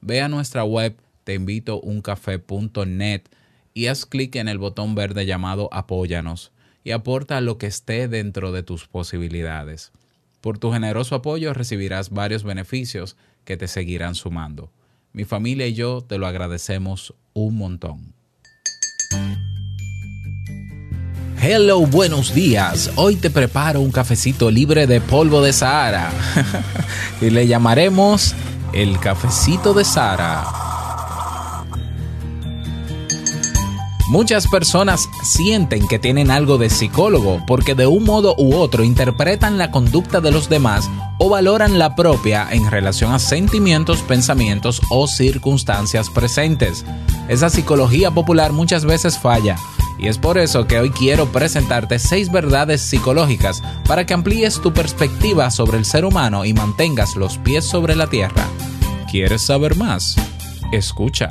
Ve a nuestra web teinvitouncafé.net y haz clic en el botón verde llamado Apóyanos y aporta lo que esté dentro de tus posibilidades. Por tu generoso apoyo recibirás varios beneficios que te seguirán sumando. Mi familia y yo te lo agradecemos un montón. Hello, buenos días. Hoy te preparo un cafecito libre de polvo de Sahara y le llamaremos el cafecito de Sara. Muchas personas sienten que tienen algo de psicólogo porque de un modo u otro interpretan la conducta de los demás o valoran la propia en relación a sentimientos, pensamientos o circunstancias presentes. Esa psicología popular muchas veces falla y es por eso que hoy quiero presentarte seis verdades psicológicas para que amplíes tu perspectiva sobre el ser humano y mantengas los pies sobre la tierra. ¿Quieres saber más? Escucha.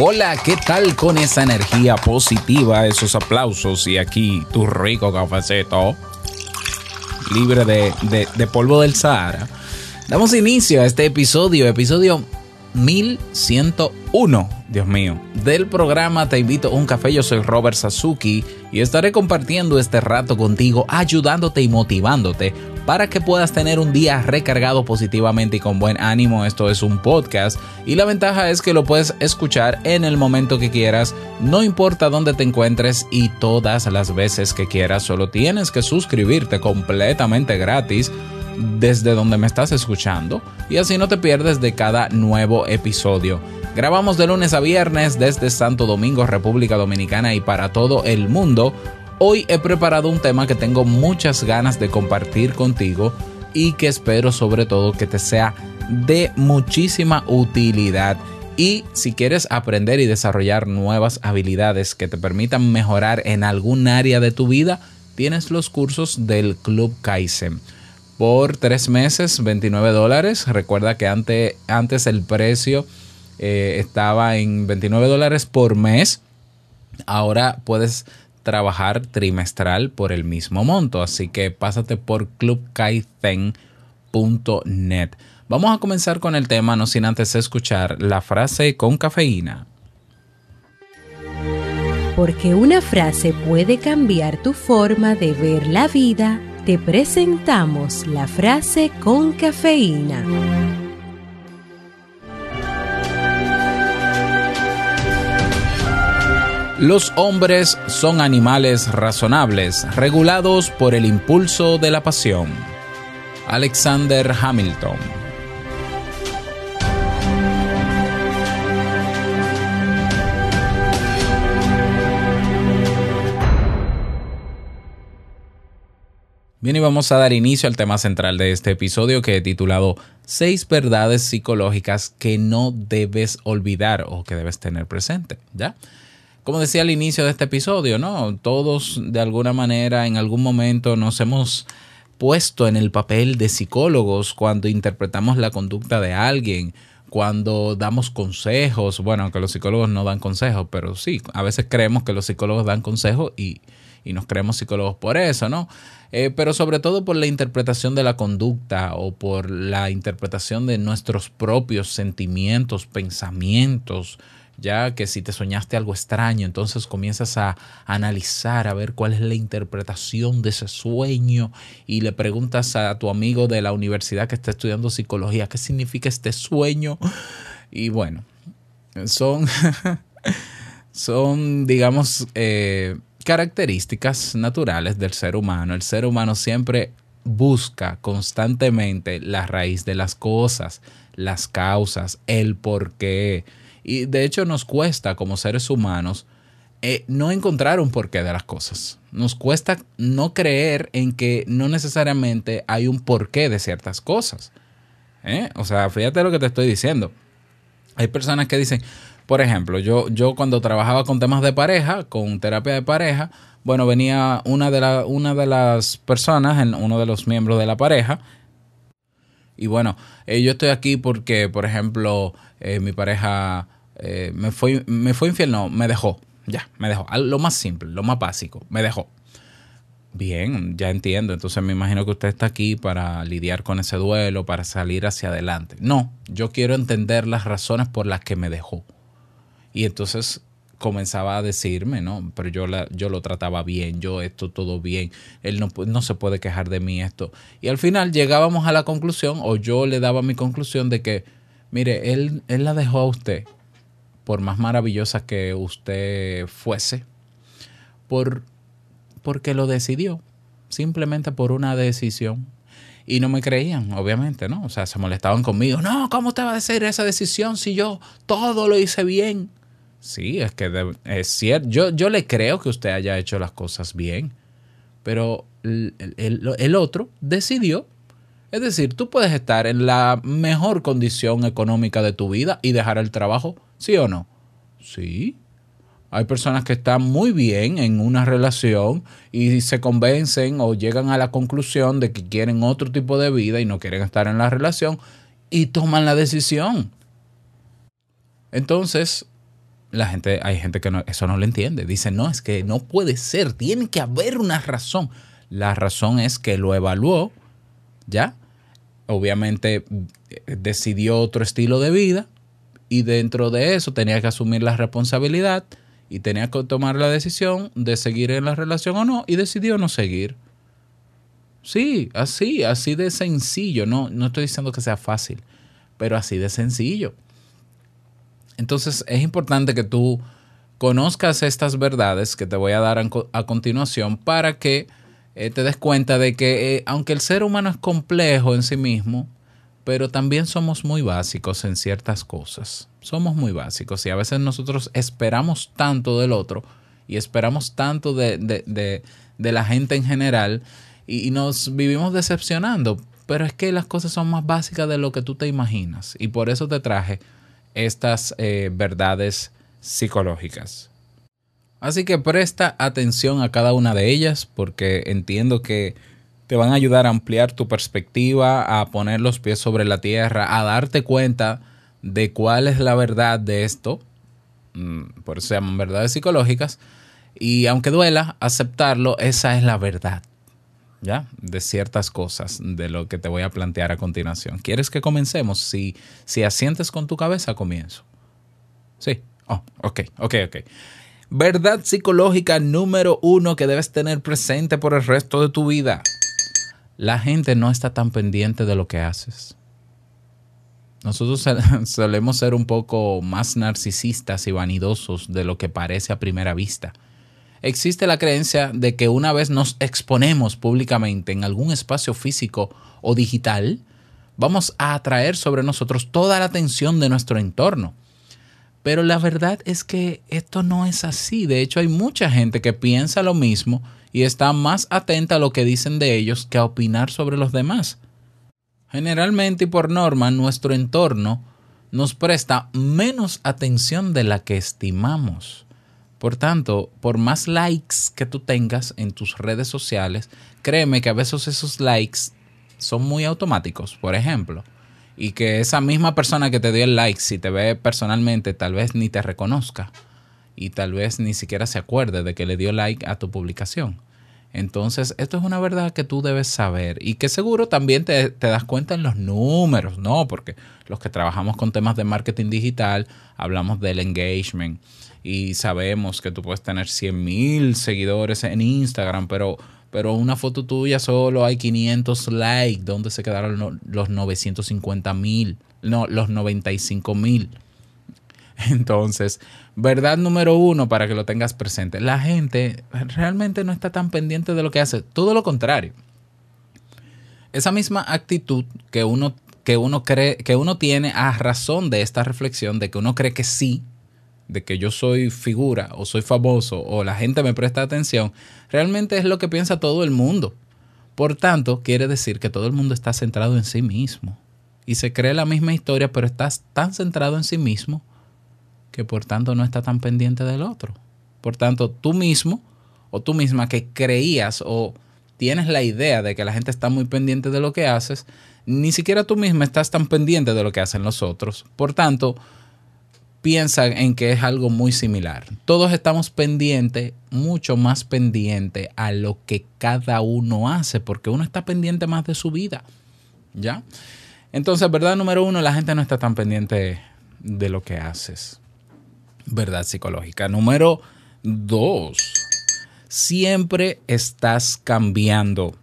Hola, ¿qué tal con esa energía positiva, esos aplausos y aquí tu rico cafecito libre de, de- polvo del Sahara? Damos inicio a este episodio, episodio 1101, Dios mío, del programa Te invito a un café. Yo soy Robert Sasuki y estaré compartiendo este rato contigo, ayudándote y motivándote para que puedas tener un día recargado positivamente y con buen ánimo. Esto es un podcast y la ventaja es que lo puedes escuchar en el momento que quieras, no importa dónde te encuentres y todas las veces que quieras. Solo tienes que suscribirte completamente gratis desde donde me estás escuchando y así no te pierdes de cada nuevo episodio. Grabamos de lunes a viernes desde Santo Domingo, República Dominicana y para todo el mundo. Hoy he preparado un tema que tengo muchas ganas de compartir contigo y que espero sobre todo que te sea de muchísima utilidad. Y si quieres aprender y desarrollar nuevas habilidades que te permitan mejorar en algún área de tu vida, tienes los cursos del Club Kaizen por tres meses, 29 dólares. Recuerda que ante- antes el precio eh, estaba en 29 dólares por mes. Ahora puedes trabajar trimestral por el mismo monto. Así que pásate por clubkaizen.net. Vamos a comenzar con el tema, no sin antes escuchar la frase con cafeína. Porque una frase puede cambiar tu forma de ver la vida, te presentamos la frase con cafeína. Los hombres son animales razonables, regulados por el impulso de la pasión. Alexander Hamilton. Bien, y vamos a dar inicio al tema central de este episodio que he titulado Seis verdades psicológicas que no debes olvidar o que debes tener presente, ¿ya? Como decía al inicio de este episodio, ¿no? Todos de alguna manera en algún momento nos hemos puesto en el papel de psicólogos cuando interpretamos la conducta de alguien, cuando damos consejos, bueno, aunque los psicólogos no dan consejos, pero sí, a veces creemos que los psicólogos dan consejos y, y nos creemos psicólogos por eso, ¿no? Eh, pero sobre todo por la interpretación de la conducta o por la interpretación de nuestros propios sentimientos, pensamientos, ya que si te soñaste algo extraño, entonces comienzas a analizar, a ver cuál es la interpretación de ese sueño y le preguntas a tu amigo de la universidad que está estudiando psicología, ¿qué significa este sueño? Y bueno, son, son digamos, eh, características naturales del ser humano. El ser humano siempre busca constantemente la raíz de las cosas, las causas, el por qué. Y de hecho nos cuesta como seres humanos eh, no encontrar un porqué de las cosas. Nos cuesta no creer en que no necesariamente hay un porqué de ciertas cosas. ¿Eh? O sea, fíjate lo que te estoy diciendo. Hay personas que dicen, por ejemplo, yo, yo cuando trabajaba con temas de pareja, con terapia de pareja, bueno, venía una de, la, una de las personas, uno de los miembros de la pareja, y bueno, eh, yo estoy aquí porque, por ejemplo, mi pareja eh, me, fue, me fue infiel, no, me dejó, ya, me dejó. Lo más simple, lo más básico, me dejó. Bien, ya entiendo. Entonces me imagino que usted está aquí para lidiar con ese duelo, para salir hacia adelante. No, yo quiero entender las razones por las que me dejó. Y entonces comenzaba a decirme, ¿no? Pero yo, la, yo lo trataba bien, yo esto todo bien, él no, no se puede quejar de mí esto. Y al final llegábamos a la conclusión, o yo le daba mi conclusión de que, mire, él, él la dejó a usted, por más maravillosa que usted fuese, por, porque lo decidió, simplemente por una decisión. Y no me creían, obviamente, ¿no? O sea, se molestaban conmigo. No, ¿cómo usted va a decir esa decisión si yo todo lo hice bien? Sí, es que es cierto. Yo, yo le creo que usted haya hecho las cosas bien, pero el otro decidió. Es decir, tú puedes estar en la mejor condición económica de tu vida y dejar el trabajo, ¿sí o no? Sí. Hay personas que están muy bien en una relación y se convencen o llegan a la conclusión de que quieren otro tipo de vida y no quieren estar en la relación y toman la decisión. Entonces, la gente, hay gente que eso no lo entiende. Dice, no, es que no puede ser, tiene que haber una razón. La razón es que lo evaluó, ¿ya? Obviamente eh, decidió otro estilo de vida y dentro de eso tenía que asumir la responsabilidad y tenía que tomar la decisión de seguir en la relación o no y decidió no seguir. Sí, así, así de sencillo. No, no estoy diciendo que sea fácil, pero así de sencillo. Entonces es importante que tú conozcas estas verdades que te voy a dar a, co- a continuación para que eh, te des cuenta de que eh, aunque el ser humano es complejo en sí mismo, pero también somos muy básicos en ciertas cosas. Somos muy básicos y a veces nosotros esperamos tanto del otro y esperamos tanto de, de- de- la gente en general y, y nos vivimos decepcionando. Pero es que las cosas son más básicas de lo que tú te imaginas y por eso te traje estas eh, verdades psicológicas. Así que presta atención a cada una de ellas porque entiendo que te van a ayudar a ampliar tu perspectiva, a poner los pies sobre la tierra, a darte cuenta de cuál es la verdad de esto. Mm, Por eso se llaman verdades psicológicas. Y aunque duela aceptarlo, esa es la verdad. ¿Ya? De ciertas cosas de lo que te voy a plantear a continuación. ¿Quieres que comencemos? Si, si asientes con tu cabeza, comienzo. Sí. Oh, ok, ok, ok. Verdad psicológica número uno que debes tener presente por el resto de tu vida. La gente no está tan pendiente de lo que haces. Nosotros solemos ser un poco más narcisistas y vanidosos de lo que parece a primera vista. Existe la creencia de que una vez nos exponemos públicamente en algún espacio físico o digital, vamos a atraer sobre nosotros toda la atención de nuestro entorno. Pero la verdad es que esto no es así. De hecho, hay mucha gente que piensa lo mismo y está más atenta a lo que dicen de ellos que a opinar sobre los demás. Generalmente y por norma, nuestro entorno nos presta menos atención de la que estimamos. Por tanto, por más likes que tú tengas en tus redes sociales, créeme que a veces esos likes son muy automáticos, por ejemplo. Y que esa misma persona que te dio el like, si te ve personalmente, tal vez ni te reconozca y tal vez ni siquiera se acuerde de que le dio like a tu publicación. Entonces, esto es una verdad que tú debes saber y que seguro también te, te, das cuenta en los números, ¿no? Porque los que trabajamos con temas de marketing digital hablamos del engagement y sabemos que tú puedes tener 100 mil seguidores en Instagram, pero, pero una foto tuya solo hay 500 likes. ¿Dónde se quedaron los 950 mil? No, los 95 mil. Entonces, verdad número uno para que lo tengas presente. La gente realmente no está tan pendiente de lo que hace. Todo lo contrario. Esa misma actitud que uno, que uno cree, que uno tiene a razón de esta reflexión, de que uno cree que sí, de que yo soy figura o soy famoso o la gente me presta atención, realmente es lo que piensa todo el mundo. Por tanto, quiere decir que todo el mundo está centrado en sí mismo. Y se cree la misma historia, pero estás tan centrado en sí mismo que por tanto no está tan pendiente del otro. Por tanto, tú mismo o tú misma que creías o tienes la idea de que la gente está muy pendiente de lo que haces, ni siquiera tú misma estás tan pendiente de lo que hacen los otros. Por tanto, piensa en que es algo muy similar. Todos estamos pendientes, mucho más pendiente a lo que cada uno hace, porque uno está pendiente más de su vida. ¿Ya? Entonces, verdad número uno, la gente no está tan pendiente de lo que haces verdad psicológica. Número dos, siempre estás cambiando.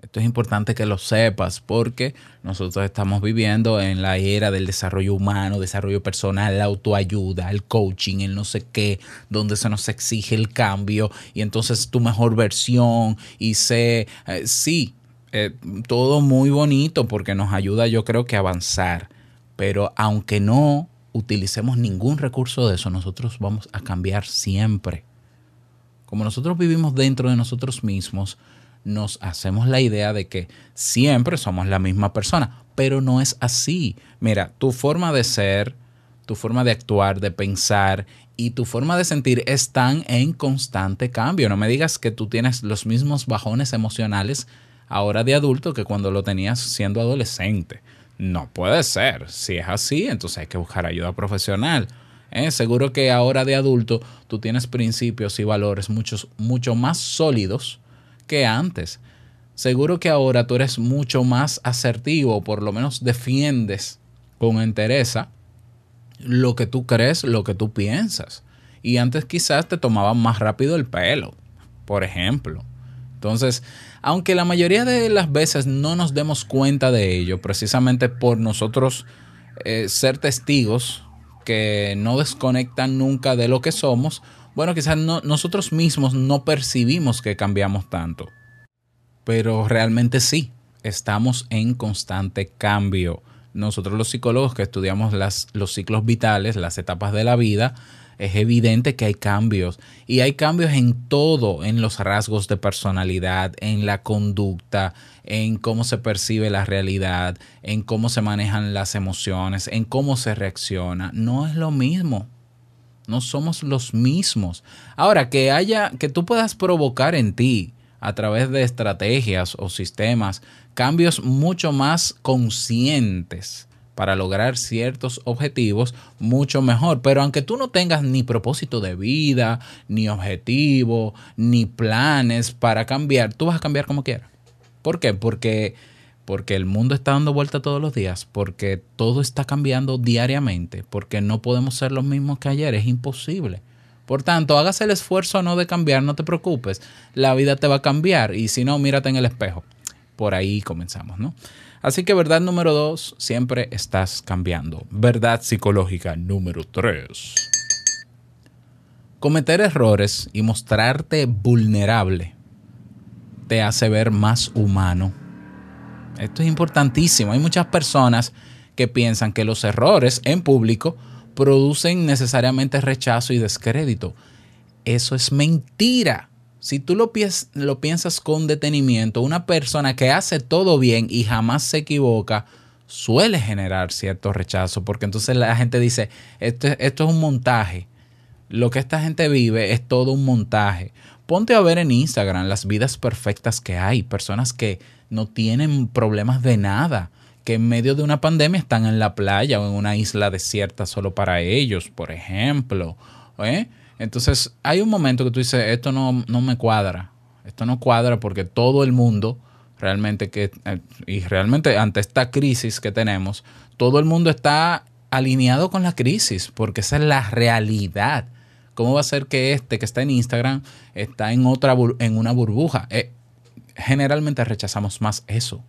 Esto es importante que lo sepas porque nosotros estamos viviendo en la era del desarrollo humano, desarrollo personal, la autoayuda, el coaching, el no sé qué, donde se nos exige el cambio y entonces tu mejor versión y sé, eh, sí, eh, todo muy bonito porque nos ayuda yo creo que avanzar, pero aunque no utilicemos ningún recurso de eso, nosotros vamos a cambiar siempre. Como nosotros vivimos dentro de nosotros mismos, nos hacemos la idea de que siempre somos la misma persona, pero no es así. Mira, tu forma de ser, tu forma de actuar, de pensar y tu forma de sentir están en constante cambio. No me digas que tú tienes los mismos bajones emocionales ahora de adulto que cuando lo tenías siendo adolescente. No puede ser. Si es así, entonces hay que buscar ayuda profesional. ¿eh? Seguro que ahora de adulto tú tienes principios y valores muchos, mucho más sólidos que antes. Seguro que ahora tú eres mucho más asertivo, por lo menos defiendes con entereza lo que tú crees, lo que tú piensas. Y antes quizás te tomaban más rápido el pelo, por ejemplo. Entonces, aunque la mayoría de las veces no nos demos cuenta de ello, precisamente por nosotros eh, ser testigos que no desconectan nunca de lo que somos, bueno, quizás no, nosotros mismos no percibimos que cambiamos tanto, pero realmente sí, estamos en constante cambio. Nosotros los psicólogos que estudiamos los ciclos vitales, las etapas de la vida, es evidente que hay cambios y hay cambios en todo, en los rasgos de personalidad, en la conducta, en cómo se percibe la realidad, en cómo se manejan las emociones, en cómo se reacciona. No es lo mismo. No somos los mismos. Ahora, que haya, que tú puedas provocar en ti a través de estrategias o sistemas cambios mucho más conscientes para lograr ciertos objetivos, mucho mejor. Pero aunque tú no tengas ni propósito de vida, ni objetivo, ni planes para cambiar, tú vas a cambiar como quieras. ¿Por qué? Porque, porque el mundo está dando vuelta todos los días, porque todo está cambiando diariamente, porque no podemos ser los mismos que ayer, es imposible. Por tanto, hagas el esfuerzo no de cambiar, no te preocupes, la vida te va a cambiar y si no, mírate en el espejo. Por ahí comenzamos, ¿no? Así que verdad número dos, siempre estás cambiando. Verdad psicológica número tres. Cometer errores y mostrarte vulnerable te hace ver más humano. Esto es importantísimo. Hay muchas personas que piensan que los errores en público producen necesariamente rechazo y descrédito. Eso es mentira. Si tú lo, piensas con detenimiento, una persona que hace todo bien y jamás se equivoca, suele generar cierto rechazo, porque entonces la gente dice, esto, esto, es un montaje. Lo que esta gente vive es todo un montaje. Ponte a ver en Instagram las vidas perfectas que hay, personas que no tienen problemas de nada, que en medio de una pandemia están en la playa o en una isla desierta solo para ellos, por ejemplo. ¿eh? Entonces hay un momento que tú dices, esto no, no me cuadra, esto no cuadra porque todo el mundo realmente que, eh, y realmente ante esta crisis que tenemos, todo el mundo está alineado con la crisis, porque esa es la realidad. ¿Cómo va a ser que este que está en Instagram está en otra en una burbuja? Eh, generalmente rechazamos más eso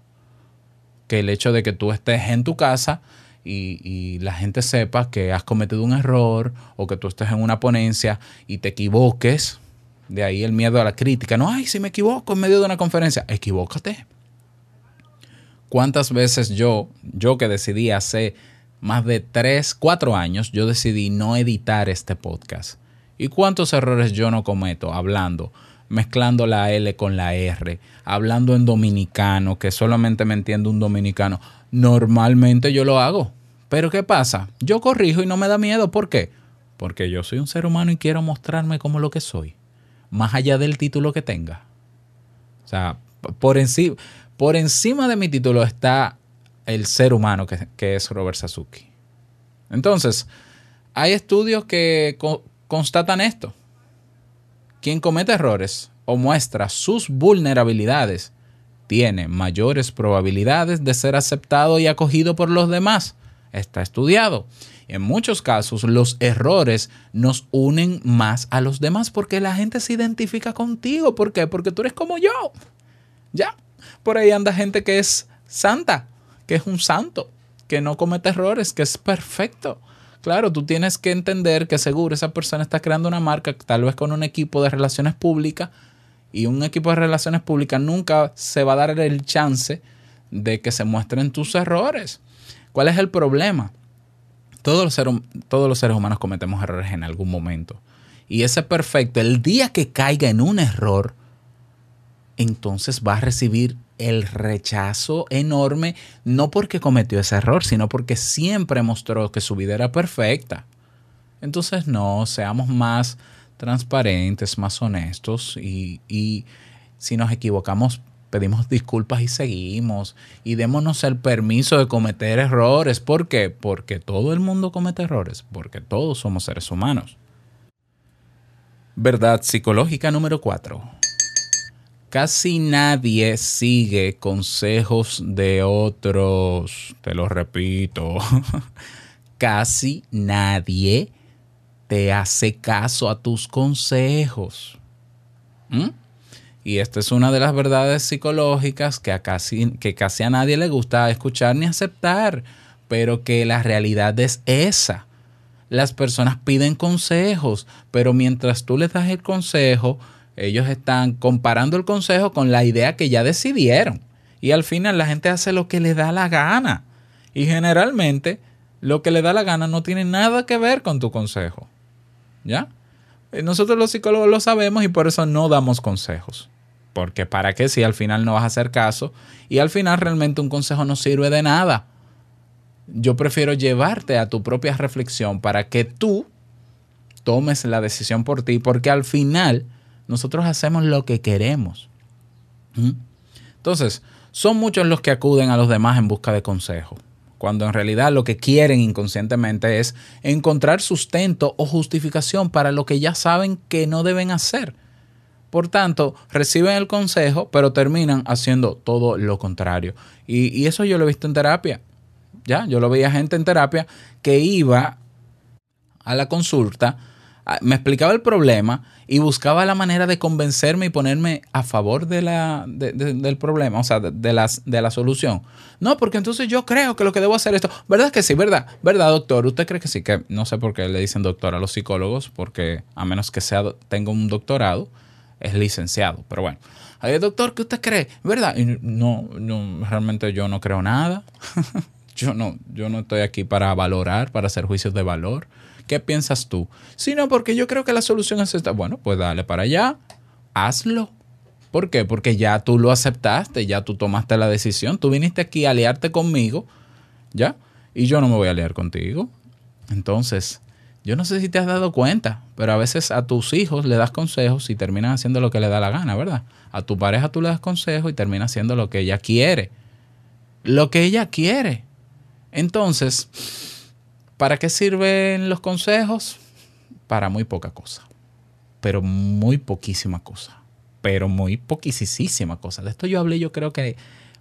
que el hecho de que tú estés en tu casa y, la gente sepa que has cometido un error o que tú estés en una ponencia y te equivoques. De ahí el miedo a la crítica. No, ay, si me equivoco en medio de una conferencia, equivócate. ¿Cuántas veces yo, yo que decidí hace más de 3, 4 años, yo decidí no editar este podcast? ¿Y cuántos errores yo no cometo hablando, mezclando la L con la R, hablando en dominicano, que solamente me entiende un dominicano? Normalmente yo lo hago. Pero ¿qué pasa? Yo corrijo y no me da miedo. ¿Por qué? Porque yo soy un ser humano y quiero mostrarme como lo que soy, más allá del título que tenga. O sea, por encima, por encima de mi título está el ser humano que, es Robert Sasuki. Entonces, hay estudios que co- constatan esto. Quien comete errores o muestra sus vulnerabilidades tiene mayores probabilidades de ser aceptado y acogido por los demás. Está estudiado. En muchos casos los errores nos unen más a los demás porque la gente se identifica contigo. ¿Por qué? Porque tú eres como yo. Ya. Por ahí anda gente que es santa, que es un santo, que no comete errores, que es perfecto. Claro, tú tienes que entender que seguro esa persona está creando una marca, tal vez con un equipo de relaciones públicas, y un equipo de relaciones públicas nunca se va a dar el chance de que se muestren tus errores. ¿Cuál es el problema? Todos los, seres, todos los seres humanos cometemos errores en algún momento. Y ese perfecto, el día que caiga en un error, entonces va a recibir el rechazo enorme, no porque cometió ese error, sino porque siempre mostró que su vida era perfecta. Entonces no, seamos más transparentes, más honestos y, y si nos equivocamos, pedimos disculpas y seguimos y démonos el permiso de cometer errores. ¿Por qué? Porque todo el mundo comete errores, porque todos somos seres humanos. Verdad psicológica número 4. Casi nadie sigue consejos de otros. Te lo repito. Casi nadie te hace caso a tus consejos. ¿Mm? Y esta es una de las verdades psicológicas que, casi, que casi a nadie le gusta escuchar ni aceptar, pero que la realidad es esa. Las personas piden consejos, pero mientras tú les das el consejo, ellos están comparando el consejo con la idea que ya decidieron. Y al final la gente hace lo que le da la gana. Y generalmente lo que le da la gana no tiene nada que ver con tu consejo. ¿Ya? Eh, Nosotros los psicólogos lo sabemos y por eso no damos consejos. Porque para qué si al final no vas a hacer caso y al final realmente un consejo no sirve de nada. Yo prefiero llevarte a tu propia reflexión para que tú tomes la decisión por ti, porque al final nosotros hacemos lo que queremos. ¿Mm? Entonces, son muchos los que acuden a los demás en busca de consejo, cuando en realidad lo que quieren inconscientemente es encontrar sustento o justificación para lo que ya saben que no deben hacer. Por tanto, reciben el consejo, pero terminan haciendo todo lo contrario. Y, eso yo lo he visto en terapia. Ya, yo lo veía gente en terapia que iba a la consulta, me explicaba el problema y buscaba la manera de convencerme y ponerme a favor de la, de- de- del problema, o sea, de, las, de la solución. No, porque entonces yo creo que lo que debo hacer es esto. ¿Verdad que sí? ¿Verdad? ¿Verdad, doctor? ¿Usted cree que sí? Que no sé por qué le dicen doctor a los psicólogos, porque a menos que sea, tenga un doctorado, es licenciado. Pero bueno, Ay, doctor, ¿qué usted cree? ¿Verdad? No, no, realmente yo no creo nada. Yo no, yo no estoy aquí para valorar, para hacer juicios de valor. ¿Qué piensas tú? Si no, porque yo creo que la solución es esta. Bueno, pues dale para allá, hazlo. ¿Por qué? Porque ya tú lo aceptaste, ya tú tomaste la decisión. Tú viniste aquí a aliarte conmigo, ¿ya? Y yo no me voy a aliar contigo. Entonces, yo no sé si te has dado cuenta, pero a veces a tus hijos le das consejos y terminan haciendo lo que le da la gana, ¿verdad? A tu pareja tú le das consejos y termina haciendo lo que ella quiere. lo que ella quiere. Entonces, ¿para qué sirven los consejos? Para muy poca cosa. Pero muy poquísima cosa. Pero muy poquísima cosa. De esto yo hablé yo creo que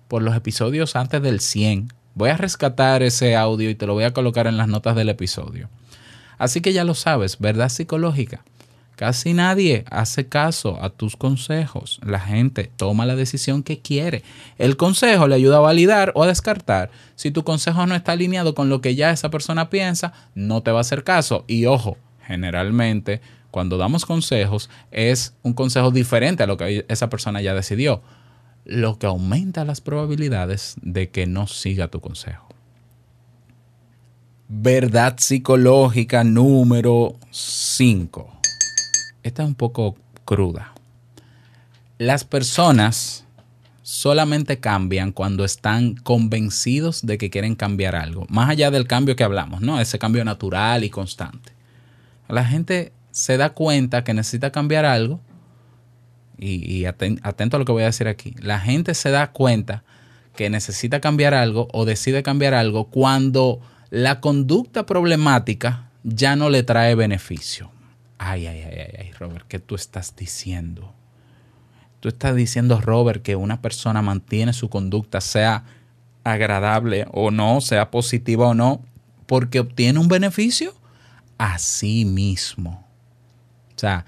por los episodios antes del 100. Voy a rescatar ese audio y te lo voy a colocar en las notas del episodio. Así que ya lo sabes, verdad psicológica. Casi nadie hace caso a tus consejos. La gente toma la decisión que quiere. El consejo le ayuda a validar o a descartar. Si tu consejo no está alineado con lo que ya esa persona piensa, no te va a hacer caso. Y ojo, generalmente cuando damos consejos es un consejo diferente a lo que esa persona ya decidió, lo que aumenta las probabilidades de que no siga tu consejo. Verdad psicológica número 5 esta es un poco cruda. Las personas solamente cambian cuando están convencidos de que quieren cambiar algo, más allá del cambio que hablamos, ¿no? Ese cambio natural y constante. La gente se da cuenta que necesita cambiar algo, y, atento a lo que voy a decir aquí, la gente se da cuenta que necesita cambiar algo o decide cambiar algo cuando la conducta problemática ya no le trae beneficio. Ay, ay, ay, ay, Robert, ¿qué tú estás diciendo? Tú estás diciendo, Robert, que una persona mantiene su conducta, sea agradable o no, sea positiva o no, porque obtiene un beneficio a sí mismo. O sea,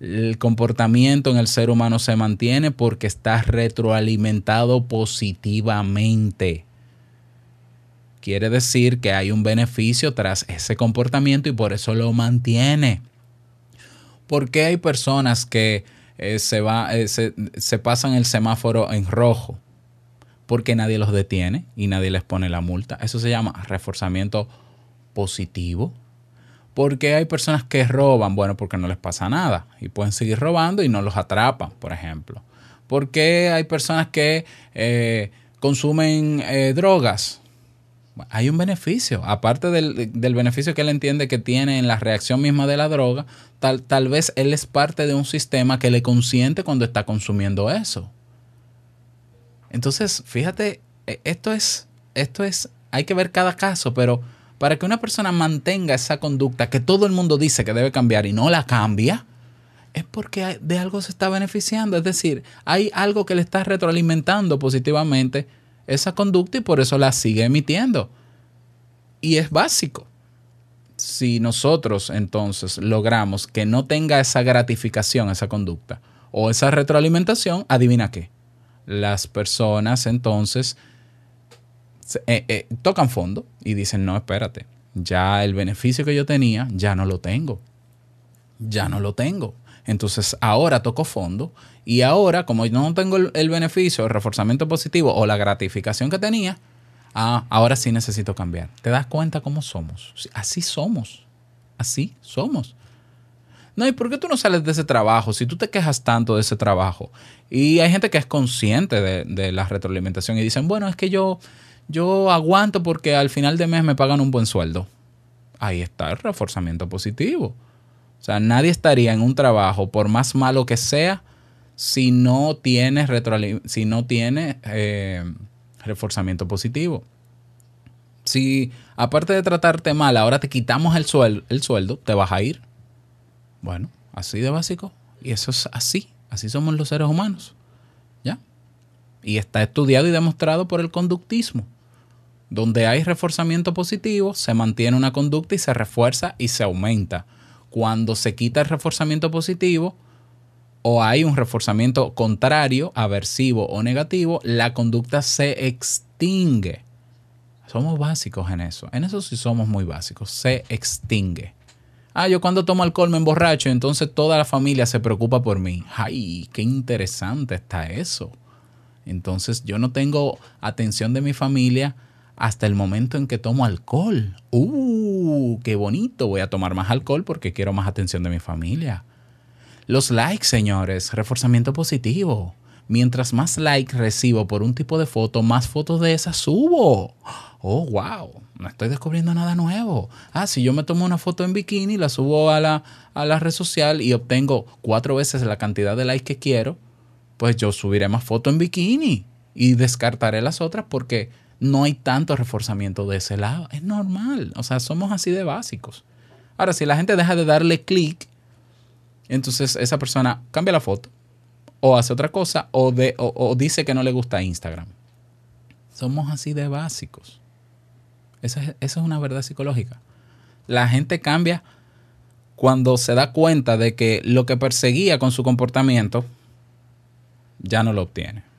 el comportamiento en el ser humano se mantiene porque está retroalimentado positivamente. Quiere decir que hay un beneficio tras ese comportamiento y por eso lo mantiene. ¿Por qué hay personas que eh, se, va, eh, se, se pasan el semáforo en rojo? Porque nadie los detiene y nadie les pone la multa. Eso se llama reforzamiento positivo. ¿Por qué hay personas que roban? Bueno, porque no les pasa nada y pueden seguir robando y no los atrapan, por ejemplo. ¿Por qué hay personas que eh, consumen drogas? Hay un beneficio. Aparte del, beneficio que él entiende que tiene en la reacción misma de la droga, tal, tal vez él es parte de un sistema que le consiente cuando está consumiendo eso. Entonces, fíjate, e, esto es, esto es, hay que ver cada caso, pero para que una persona mantenga esa conducta que todo el mundo dice que debe cambiar y no la cambia, es porque de algo se está beneficiando. Es decir, hay algo que le está retroalimentando positivamente esa conducta y por eso la sigue emitiendo. Y es básico. Si nosotros entonces logramos que no tenga esa gratificación, esa conducta, o esa retroalimentación, adivina qué. Las personas entonces eh, eh, tocan fondo y dicen, no, espérate, ya el beneficio que yo tenía, ya no lo tengo. Ya no lo tengo. Entonces ahora toco fondo y ahora, como no tengo el, beneficio, el reforzamiento positivo o la gratificación que tenía, ah, ahora sí necesito cambiar. ¿Te das cuenta cómo somos? Así somos. Así somos. No, ¿y por qué tú no sales de ese trabajo si tú te quejas tanto de ese trabajo? Y hay gente que es consciente de, de la retroalimentación y dicen, bueno, es que yo, yo aguanto porque al final de mes me pagan un buen sueldo. Ahí está el reforzamiento positivo. O sea, nadie estaría en un trabajo, por más malo que sea, si no tiene, si no tiene eh, reforzamiento positivo. Si aparte de tratarte mal, ahora te quitamos el sueldo, el sueldo, te vas a ir. Bueno, así de básico. Y eso es así. Así somos los seres humanos. ¿Ya? Y está estudiado y demostrado por el conductismo. Donde hay reforzamiento positivo, se mantiene una conducta y se refuerza y se aumenta cuando se quita el reforzamiento positivo o hay un reforzamiento contrario, aversivo o negativo, la conducta se extingue. Somos básicos en eso. En eso sí somos muy básicos. Se extingue. Ah, yo cuando tomo alcohol me emborracho, entonces toda la familia se preocupa por mí. Ay, qué interesante está eso. Entonces yo no tengo atención de mi familia hasta el momento en que tomo alcohol. ¡Uh! ¡Qué bonito! Voy a tomar más alcohol porque quiero más atención de mi familia. Los likes, señores, reforzamiento positivo. Mientras más likes recibo por un tipo de foto, más fotos de esas subo. Oh, wow. No estoy descubriendo nada nuevo. Ah, si yo me tomo una foto en bikini, la subo a la, a la red social y obtengo cuatro veces la cantidad de likes que quiero, pues yo subiré más fotos en bikini y descartaré las otras porque no hay tanto reforzamiento de ese lado. Es normal. O sea, somos así de básicos. Ahora, si la gente deja de darle clic, entonces esa persona cambia la foto o hace otra cosa o, de, o, dice que no le gusta Instagram. Somos así de básicos. Esa es, esa es una verdad psicológica. La gente cambia cuando se da cuenta de que lo que perseguía con su comportamiento ya no lo obtiene.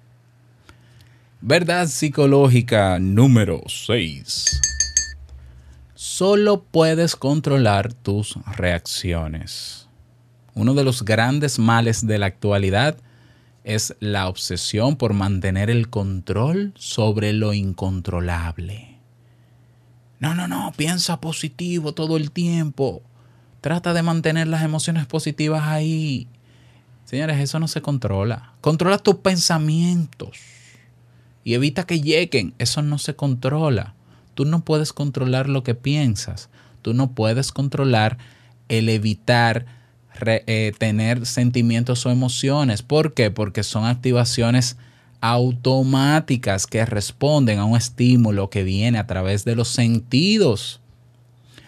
Verdad psicológica número 6. Solo puedes controlar tus reacciones. Uno de los grandes males de la actualidad es la obsesión por mantener el control sobre lo incontrolable. No, no, no, piensa positivo todo el tiempo. Trata de mantener las emociones positivas ahí. Señores, eso no se controla. Controla tus pensamientos y evita que lleguen. Eso no se controla. Tú no puedes controlar lo que piensas. Tú no puedes controlar el evitar re- eh, tener sentimientos o emociones. ¿Por qué? Porque son activaciones automáticas que responden a un estímulo que viene a través de los sentidos.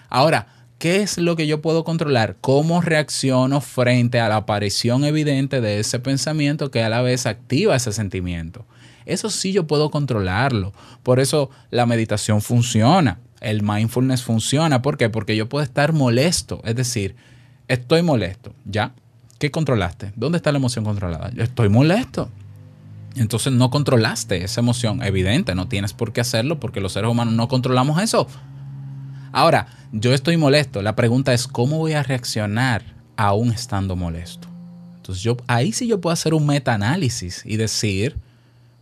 Ahora, ¿qué es lo que yo puedo controlar? ¿Cómo reacciono frente a la aparición evidente de ese pensamiento que a la vez activa ese sentimiento? Eso sí yo puedo controlarlo. Por eso la meditación funciona. El mindfulness funciona. ¿Por qué? Porque yo puedo estar molesto. Es decir, estoy molesto. ¿Ya? ¿Qué controlaste? ¿Dónde está la emoción controlada? Yo estoy molesto. Entonces no controlaste esa emoción. Evidente, no tienes por qué hacerlo porque los seres humanos no controlamos eso. Ahora, yo estoy molesto. La pregunta es, ¿cómo voy a reaccionar aún estando molesto? Entonces, yo, ahí sí yo puedo hacer un metaanálisis y decir,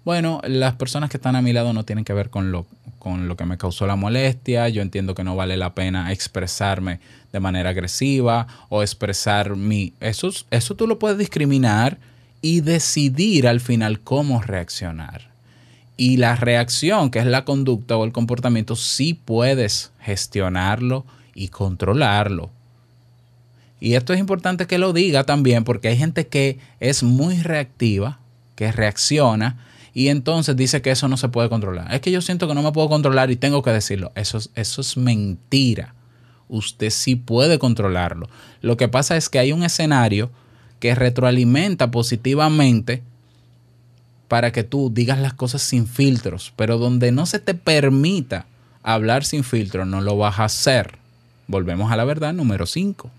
bueno, las personas que están a mi lado no tienen que ver con lo, con lo que me causó la molestia. Yo entiendo que no vale la pena expresarme de manera agresiva o expresar mi... Eso, eso tú lo puedes discriminar y decidir al final cómo reaccionar. Y la reacción, que es la conducta o el comportamiento, sí puedes gestionarlo y controlarlo. Y esto es importante que lo diga también porque hay gente que es muy reactiva, que reacciona y entonces dice que eso no se puede controlar. Es que yo siento que no me puedo controlar y tengo que decirlo. Eso es, eso es mentira. Usted sí puede controlarlo. Lo que pasa es que hay un escenario que retroalimenta positivamente para que tú digas las cosas sin filtros, pero donde no se te permita hablar sin filtros, no lo vas a hacer. Volvemos a la verdad número 5.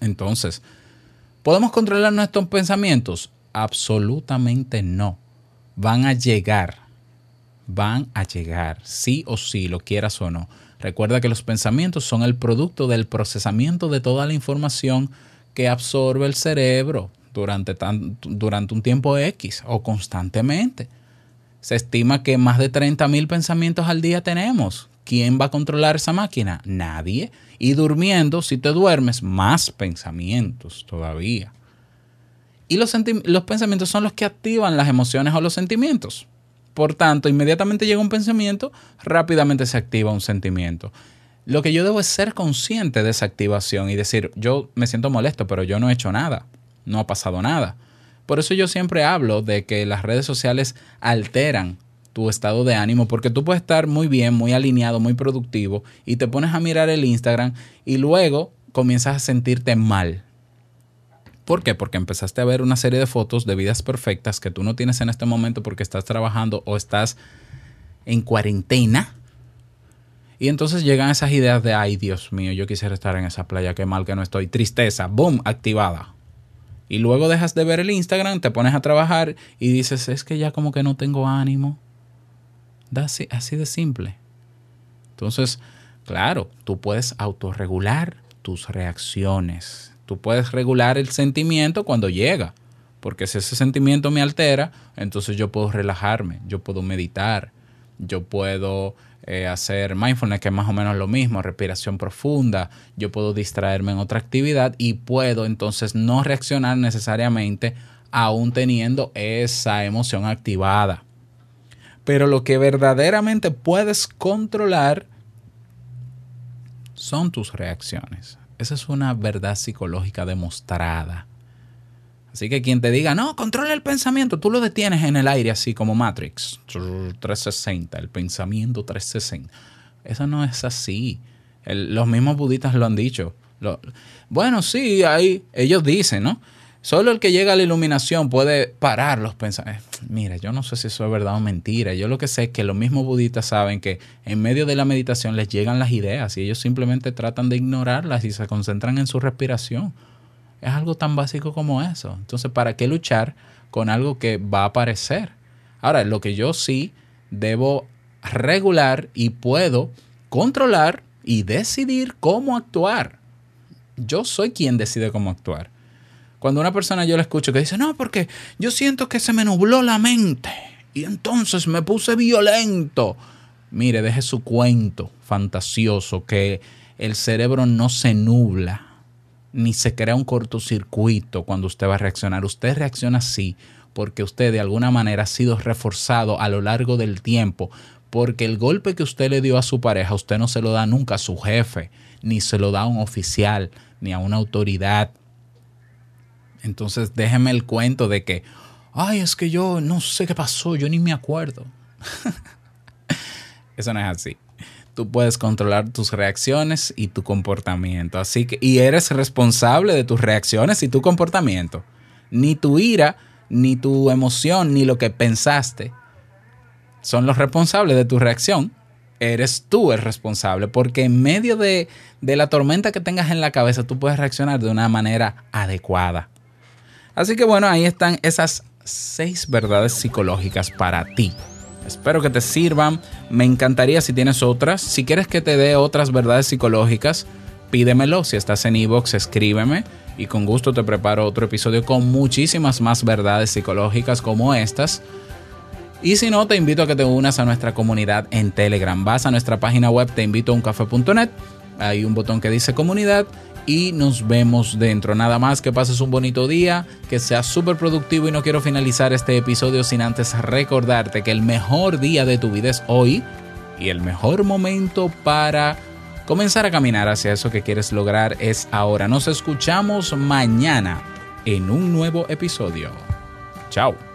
Entonces, ¿podemos controlar nuestros pensamientos? Absolutamente no. Van a llegar. Van a llegar, sí o sí, lo quieras o no. Recuerda que los pensamientos son el producto del procesamiento de toda la información que absorbe el cerebro durante, tan, durante un tiempo X o constantemente. Se estima que más de 30 mil pensamientos al día tenemos. ¿Quién va a controlar esa máquina? Nadie. Y durmiendo, si te duermes, más pensamientos todavía. Y los, los, pensamientos son los que activan las emociones o los sentimientos. Por tanto, inmediatamente llega un pensamiento, rápidamente se activa un sentimiento. Lo que yo debo es ser consciente de esa activación y decir, yo me siento molesto, pero yo no he hecho nada, no ha pasado nada. Por eso yo siempre hablo de que las redes sociales alteran tu estado de ánimo, porque tú puedes estar muy bien, muy alineado, muy productivo, y te pones a mirar el Instagram y luego comienzas a sentirte mal. ¿Por qué? Porque empezaste a ver una serie de fotos de vidas perfectas que tú no tienes en este momento porque estás trabajando o estás en cuarentena. Y entonces llegan esas ideas de, ay Dios mío, yo quisiera estar en esa playa, qué mal que no estoy. Tristeza, boom, activada. Y luego dejas de ver el Instagram, te pones a trabajar y dices, es que ya como que no tengo ánimo. Así, así de simple. Entonces, claro, tú puedes autorregular tus reacciones. Tú puedes regular el sentimiento cuando llega. Porque si ese sentimiento me altera, entonces yo puedo relajarme, yo puedo meditar, yo puedo eh, hacer mindfulness, que es más o menos lo mismo, respiración profunda, yo puedo distraerme en otra actividad y puedo entonces no reaccionar necesariamente aún teniendo esa emoción activada. Pero lo que verdaderamente puedes controlar son tus reacciones. Esa es una verdad psicológica demostrada. Así que quien te diga, no, controla el pensamiento, tú lo detienes en el aire así como Matrix. 360, el pensamiento 360. Eso no es así. Los mismos budistas lo han dicho. Bueno, sí, ahí ellos dicen, ¿no? Solo el que llega a la iluminación puede parar los pensamientos. Mira, yo no sé si eso es verdad o mentira. Yo lo que sé es que los mismos budistas saben que en medio de la meditación les llegan las ideas y ellos simplemente tratan de ignorarlas y se concentran en su respiración. Es algo tan básico como eso. Entonces, ¿para qué luchar con algo que va a aparecer? Ahora, lo que yo sí debo regular y puedo controlar y decidir cómo actuar. Yo soy quien decide cómo actuar. Cuando una persona yo la escucho que dice, no, porque yo siento que se me nubló la mente y entonces me puse violento. Mire, deje su cuento fantasioso que el cerebro no se nubla ni se crea un cortocircuito cuando usted va a reaccionar. Usted reacciona así porque usted de alguna manera ha sido reforzado a lo largo del tiempo, porque el golpe que usted le dio a su pareja, usted no se lo da nunca a su jefe, ni se lo da a un oficial, ni a una autoridad. Entonces déjeme el cuento de que, ay, es que yo no sé qué pasó, yo ni me acuerdo. Eso no es así. Tú puedes controlar tus reacciones y tu comportamiento. Así que, y eres responsable de tus reacciones y tu comportamiento. Ni tu ira, ni tu emoción, ni lo que pensaste son los responsables de tu reacción. Eres tú el responsable, porque en medio de, de la tormenta que tengas en la cabeza, tú puedes reaccionar de una manera adecuada. Así que bueno, ahí están esas seis verdades psicológicas para ti. Espero que te sirvan. Me encantaría si tienes otras. Si quieres que te dé otras verdades psicológicas, pídemelo. Si estás en Evox, escríbeme. Y con gusto te preparo otro episodio con muchísimas más verdades psicológicas como estas. Y si no, te invito a que te unas a nuestra comunidad en Telegram. Vas a nuestra página web teinvitouncafe.net. Hay un botón que dice comunidad y nos vemos dentro. Nada más que pases un bonito día, que seas súper productivo y no quiero finalizar este episodio sin antes recordarte que el mejor día de tu vida es hoy y el mejor momento para comenzar a caminar hacia eso que quieres lograr es ahora. Nos escuchamos mañana en un nuevo episodio. Chao.